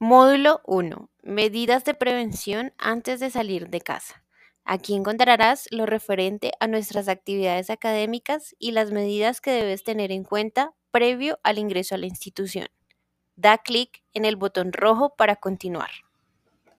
Módulo 1. Medidas de prevención antes de salir de casa. Aquí encontrarás lo referente a nuestras actividades académicas y las medidas que debes tener en cuenta previo al ingreso a la institución. Da clic en el botón rojo para continuar.